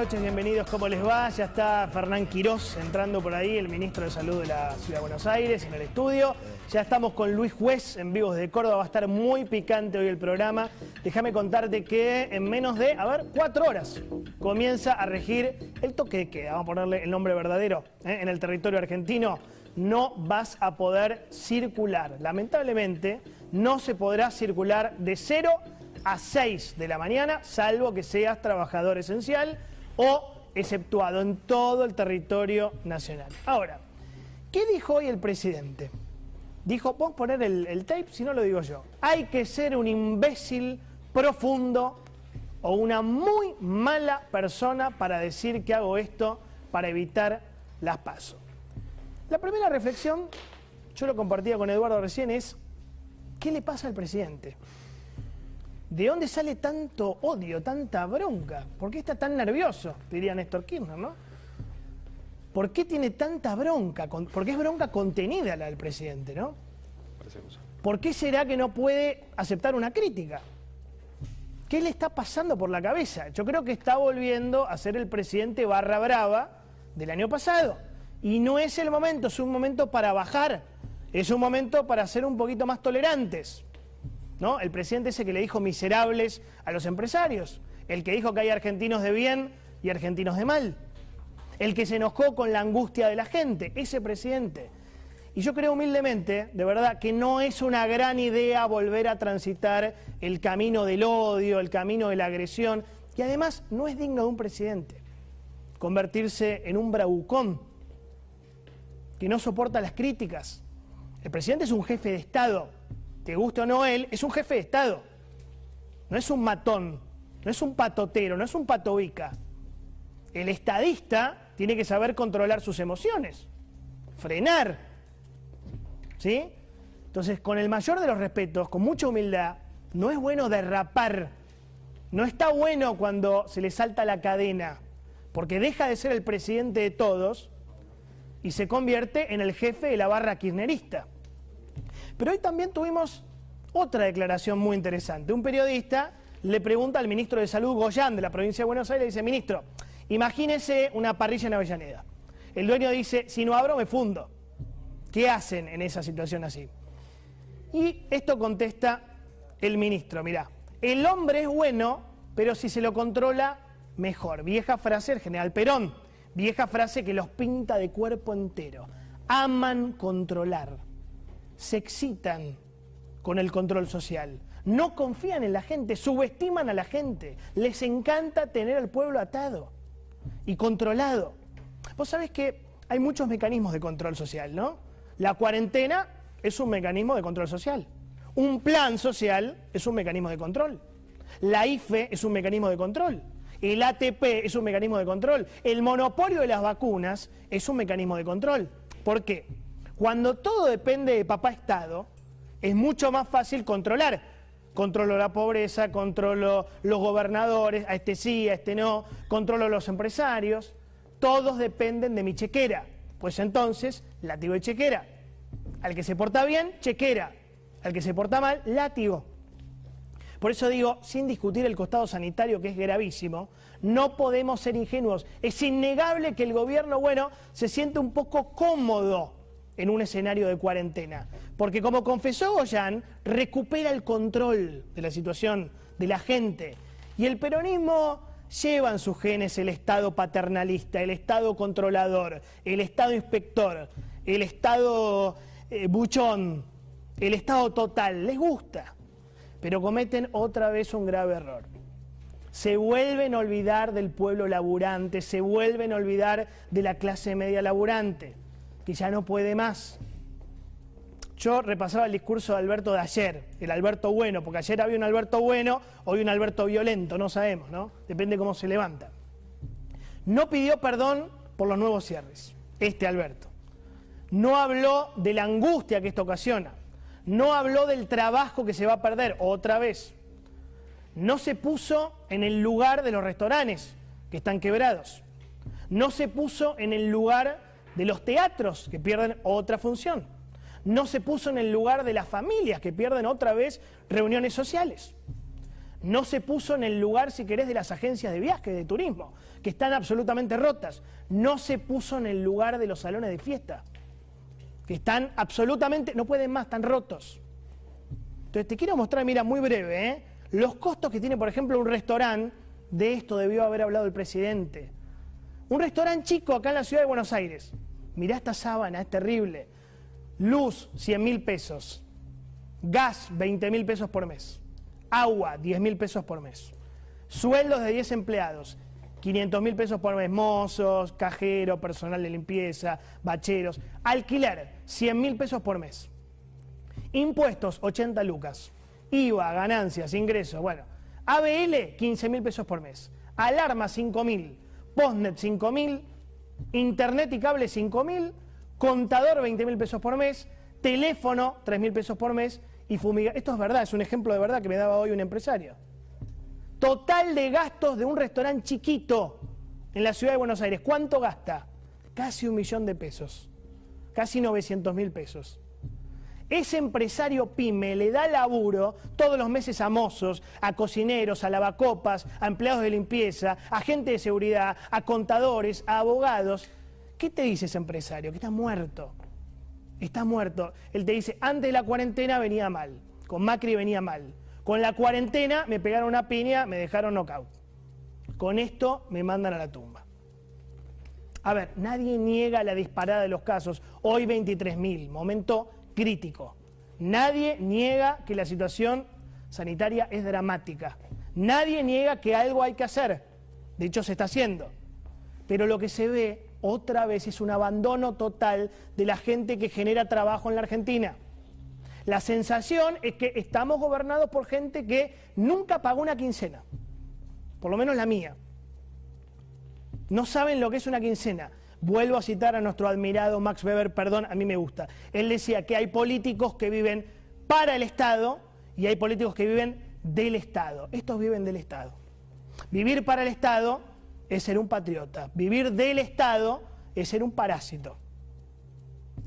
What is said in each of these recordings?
Noches, bienvenidos, ¿cómo les va? Ya está Fernán Quirós entrando por ahí, el ministro de Salud de la Ciudad de Buenos Aires, en el estudio. Ya estamos con Luis Juez en vivos de Córdoba, va a estar muy picante hoy el programa. Déjame contarte que en menos de, a ver, cuatro horas comienza a regir el toque de queda, vamos a ponerle el nombre verdadero, ¿eh? en el territorio argentino. No vas a poder circular. Lamentablemente, no se podrá circular de cero a 6 de la mañana, salvo que seas trabajador esencial o exceptuado en todo el territorio nacional. Ahora, ¿qué dijo hoy el presidente? Dijo, vamos a poner el, el tape, si no lo digo yo. Hay que ser un imbécil profundo o una muy mala persona para decir que hago esto para evitar las pasos. La primera reflexión, yo lo compartía con Eduardo recién, es ¿qué le pasa al presidente? ¿De dónde sale tanto odio, tanta bronca? ¿Por qué está tan nervioso? Diría Néstor Kirchner, ¿no? ¿Por qué tiene tanta bronca? Con- ¿Por qué es bronca contenida la del presidente, no? ¿Por qué será que no puede aceptar una crítica? ¿Qué le está pasando por la cabeza? Yo creo que está volviendo a ser el presidente barra brava del año pasado. Y no es el momento, es un momento para bajar, es un momento para ser un poquito más tolerantes. El presidente ese que le dijo miserables a los empresarios, el que dijo que hay argentinos de bien y argentinos de mal, el que se enojó con la angustia de la gente, ese presidente. Y yo creo humildemente, de verdad, que no es una gran idea volver a transitar el camino del odio, el camino de la agresión, y además no es digno de un presidente convertirse en un bravucón que no soporta las críticas. El presidente es un jefe de Estado, te guste o no él, es un jefe de Estado. No es un matón, no es un patotero, no es un patobica. El estadista tiene que saber controlar sus emociones, frenar. ¿Sí? Entonces, con el mayor de los respetos, con mucha humildad, no es bueno derrapar. No está bueno cuando se le salta la cadena, porque deja de ser el presidente de todos y se convierte en el jefe de la barra kirchnerista. Pero hoy también tuvimos otra declaración muy interesante. Un periodista le pregunta al ministro de Salud, Goyán, de la provincia de Buenos Aires, le dice, ministro, imagínese una parrilla en Avellaneda. El dueño dice, si no abro me fundo. ¿Qué hacen en esa situación así? Y esto contesta el ministro, mirá, el hombre es bueno, pero si se lo controla, mejor. Vieja frase del general Perón, vieja frase que los pinta de cuerpo entero. Aman controlar se excitan con el control social. No confían en la gente, subestiman a la gente. Les encanta tener al pueblo atado y controlado. Vos sabés que hay muchos mecanismos de control social, ¿no? La cuarentena es un mecanismo de control social. Un plan social es un mecanismo de control. La IFE es un mecanismo de control. El ATP es un mecanismo de control. El monopolio de las vacunas es un mecanismo de control. ¿Por qué? Cuando todo depende de papá Estado, es mucho más fácil controlar. Controlo la pobreza, controlo los gobernadores, a este sí, a este no, controlo los empresarios. Todos dependen de mi chequera. Pues entonces, látigo de chequera. Al que se porta bien, chequera. Al que se porta mal, látigo. Por eso digo, sin discutir el costado sanitario, que es gravísimo, no podemos ser ingenuos. Es innegable que el gobierno, bueno, se siente un poco cómodo en un escenario de cuarentena. Porque como confesó Goyan, recupera el control de la situación de la gente. Y el peronismo lleva en sus genes el Estado paternalista, el Estado controlador, el Estado inspector, el Estado eh, buchón, el Estado total. Les gusta pero cometen otra vez un grave error. Se vuelven a olvidar del pueblo laburante, se vuelven a olvidar de la clase media laburante, que ya no puede más. Yo repasaba el discurso de Alberto de ayer, el Alberto bueno, porque ayer había un Alberto bueno, hoy un Alberto violento, no sabemos, ¿no? Depende cómo se levanta. No pidió perdón por los nuevos cierres, este Alberto. No habló de la angustia que esto ocasiona. No habló del trabajo que se va a perder otra vez. No se puso en el lugar de los restaurantes que están quebrados. No se puso en el lugar de los teatros que pierden otra función. No se puso en el lugar de las familias que pierden otra vez reuniones sociales. No se puso en el lugar, si querés, de las agencias de viaje, de turismo, que están absolutamente rotas. No se puso en el lugar de los salones de fiesta, que están absolutamente, no pueden más, están rotos. Entonces te quiero mostrar, mira, muy breve, ¿eh? los costos que tiene, por ejemplo, un restaurante, de esto debió haber hablado el presidente. Un restaurante chico acá en la ciudad de Buenos Aires. Mirá esta sábana, es terrible. Luz, 100 mil pesos. Gas, 20 mil pesos por mes. Agua, 10 mil pesos por mes. Sueldos de 10 empleados, 500 mil pesos por mes. Mozos, cajero, personal de limpieza, bacheros. Alquiler, 100 mil pesos por mes. Impuestos, 80 lucas. IVA, ganancias, ingresos, bueno. ABL, 15 mil pesos por mes. Alarma, 5 mil. Postnet, 5 mil. Internet y cable, 5 mil. Contador, 20 mil pesos por mes. Teléfono, 3 mil pesos por mes. Y fumiga. Esto es verdad, es un ejemplo de verdad que me daba hoy un empresario. Total de gastos de un restaurante chiquito en la ciudad de Buenos Aires. ¿Cuánto gasta? Casi un millón de pesos. Casi 900 mil pesos. Ese empresario pyme le da laburo todos los meses a mozos, a cocineros, a lavacopas, a empleados de limpieza, a gente de seguridad, a contadores, a abogados. ¿Qué te dice ese empresario? Que está muerto. Está muerto. Él te dice, antes de la cuarentena venía mal, con Macri venía mal. Con la cuarentena me pegaron una piña, me dejaron knockout. Con esto me mandan a la tumba. A ver, nadie niega la disparada de los casos. Hoy 23.000, momento crítico. Nadie niega que la situación sanitaria es dramática. Nadie niega que algo hay que hacer. De hecho, se está haciendo. Pero lo que se ve otra vez es un abandono total de la gente que genera trabajo en la Argentina. La sensación es que estamos gobernados por gente que nunca pagó una quincena. Por lo menos la mía. No saben lo que es una quincena. Vuelvo a citar a nuestro admirado Max Weber, perdón, a mí me gusta. Él decía que hay políticos que viven para el Estado y hay políticos que viven del Estado. Estos viven del Estado. Vivir para el Estado es ser un patriota. Vivir del Estado es ser un parásito.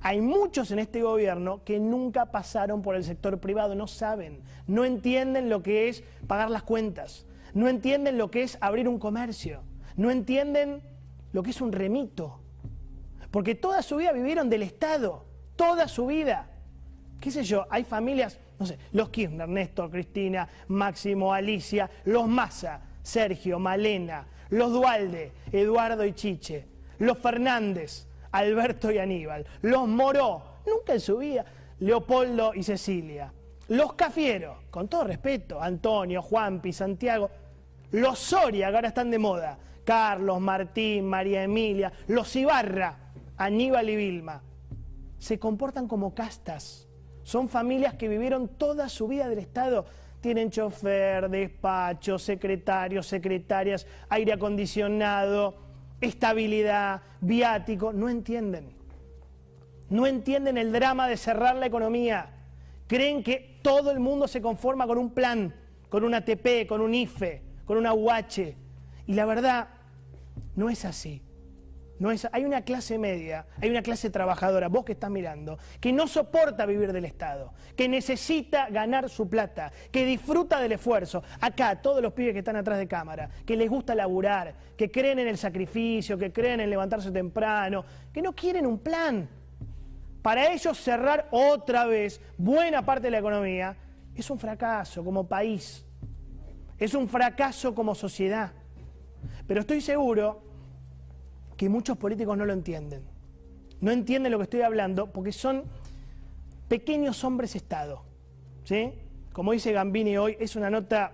Hay muchos en este gobierno que nunca pasaron por el sector privado, no saben, no entienden lo que es pagar las cuentas, no entienden lo que es abrir un comercio, no entienden lo que es un remito. Porque toda su vida vivieron del Estado, toda su vida. ¿Qué sé yo? Hay familias, no sé, los Kirchner, Néstor, Cristina, Máximo, Alicia, los Massa, Sergio, Malena, los Dualde, Eduardo y Chiche, los Fernández, Alberto y Aníbal, los Moró, nunca en su vida, Leopoldo y Cecilia, los Cafiero, con todo respeto, Antonio, Juanpi, Santiago, los Soria, ahora están de moda, Carlos, Martín, María Emilia, los Ibarra, Aníbal y Vilma, se comportan como castas. Son familias que vivieron toda su vida del Estado. Tienen chofer, despacho, secretarios, secretarias, aire acondicionado, estabilidad, viático. No entienden. No entienden el drama de cerrar la economía. Creen que todo el mundo se conforma con un plan, con un ATP, con un IFE, con una UH. Y la verdad, no es así. No es, hay una clase media, hay una clase trabajadora, vos que estás mirando, que no soporta vivir del Estado, que necesita ganar su plata, que disfruta del esfuerzo. Acá, todos los pibes que están atrás de cámara, que les gusta laburar, que creen en el sacrificio, que creen en levantarse temprano, que no quieren un plan. Para ellos cerrar otra vez buena parte de la economía es un fracaso como país, es un fracaso como sociedad. Pero estoy seguro que muchos políticos no lo entienden. No entienden lo que estoy hablando porque son pequeños hombres Estado. ¿sí? Como dice Gambini hoy, es una nota,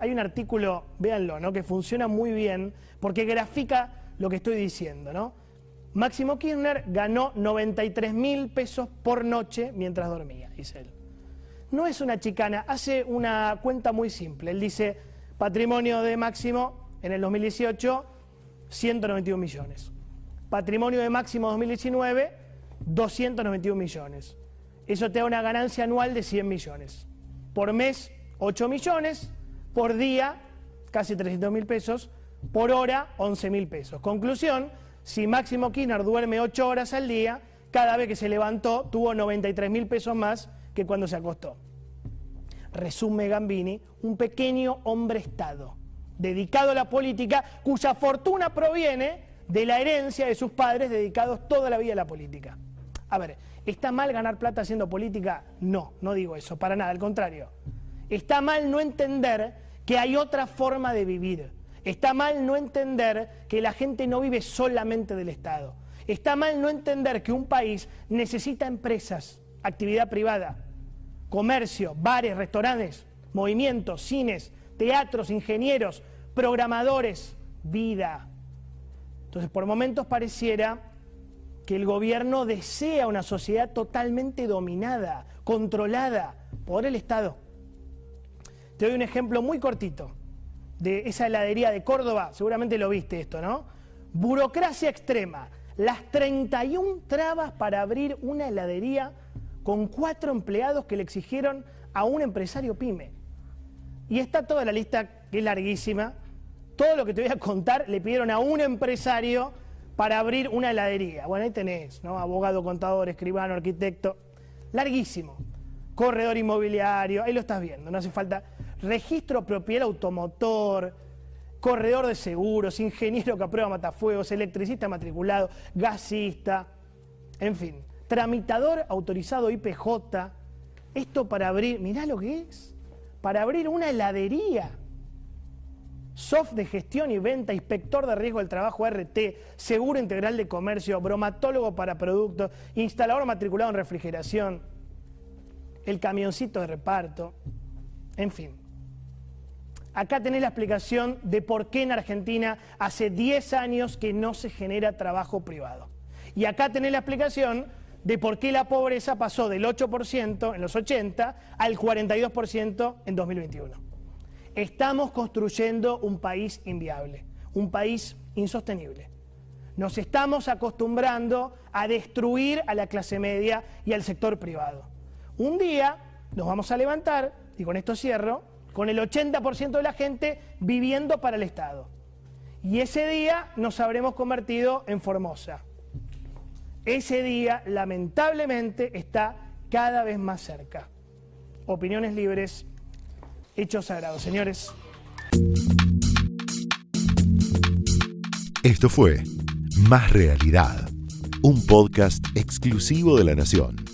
hay un artículo, véanlo, ¿no? que funciona muy bien porque grafica lo que estoy diciendo. ¿no? Máximo Kirchner ganó 93 mil pesos por noche mientras dormía, dice él. No es una chicana, hace una cuenta muy simple. Él dice, patrimonio de Máximo en el 2018, 191 millones. Patrimonio de máximo 2019, 291 millones. eso te da una ganancia anual de 100 millones. Por mes, 8 millones. Por día, casi 300 mil pesos. Por hora, 11 mil pesos. Conclusión, si Máximo Kirchner duerme 8 horas al día, cada vez que se levantó tuvo 93 mil pesos más que cuando se acostó. Resume Gambini, un pequeño hombre-estado, dedicado a la política, cuya fortuna proviene de la herencia de sus padres dedicados toda la vida a la política. A ver, ¿está mal ganar plata haciendo política? No, no digo eso, para nada, al contrario. Está mal no entender que hay otra forma de vivir. Está mal no entender que la gente no vive solamente del Estado. Está mal no entender que un país necesita empresas, actividad privada, comercio, bares, restaurantes, movimientos, cines, teatros, ingenieros, programadores, vida. Entonces, por momentos pareciera que el gobierno desea una sociedad totalmente dominada, controlada por el Estado. Te doy un ejemplo muy cortito de esa heladería de Córdoba, seguramente lo viste esto, ¿no? Burocracia extrema, las 31 trabas para abrir una heladería con cuatro empleados que le exigieron a un empresario pyme. Y está toda la lista, que es larguísima, todo lo que te voy a contar le pidieron a un empresario para abrir una heladería. Bueno, ahí tenés, ¿no? Abogado, contador, escribano, arquitecto. Larguísimo. Corredor inmobiliario, ahí lo estás viendo, no hace falta. Registro propiedad automotor, corredor de seguros, ingeniero que aprueba matafuegos, electricista matriculado, gasista, en fin, tramitador autorizado IPJ. Esto para abrir, mirá lo que es, para abrir una heladería soft de gestión y venta, inspector de riesgo del trabajo RT, seguro integral de comercio, bromatólogo para productos, instalador matriculado en refrigeración, el camioncito de reparto, en fin. Acá tenés la explicación de por qué en Argentina hace 10 años que no se genera trabajo privado. Y acá tenés la explicación de por qué la pobreza pasó del 8% en los 80 al 42% en 2021. Estamos construyendo un país inviable, un país insostenible. Nos estamos acostumbrando a destruir a la clase media y al sector privado. Un día nos vamos a levantar, y con esto cierro, con el 80% de la gente viviendo para el Estado. Y ese día nos habremos convertido en Formosa. Ese día, lamentablemente, está cada vez más cerca. Opiniones libres hechos sagrados. Señores. Esto fue Más Realidad, un podcast exclusivo de La Nación.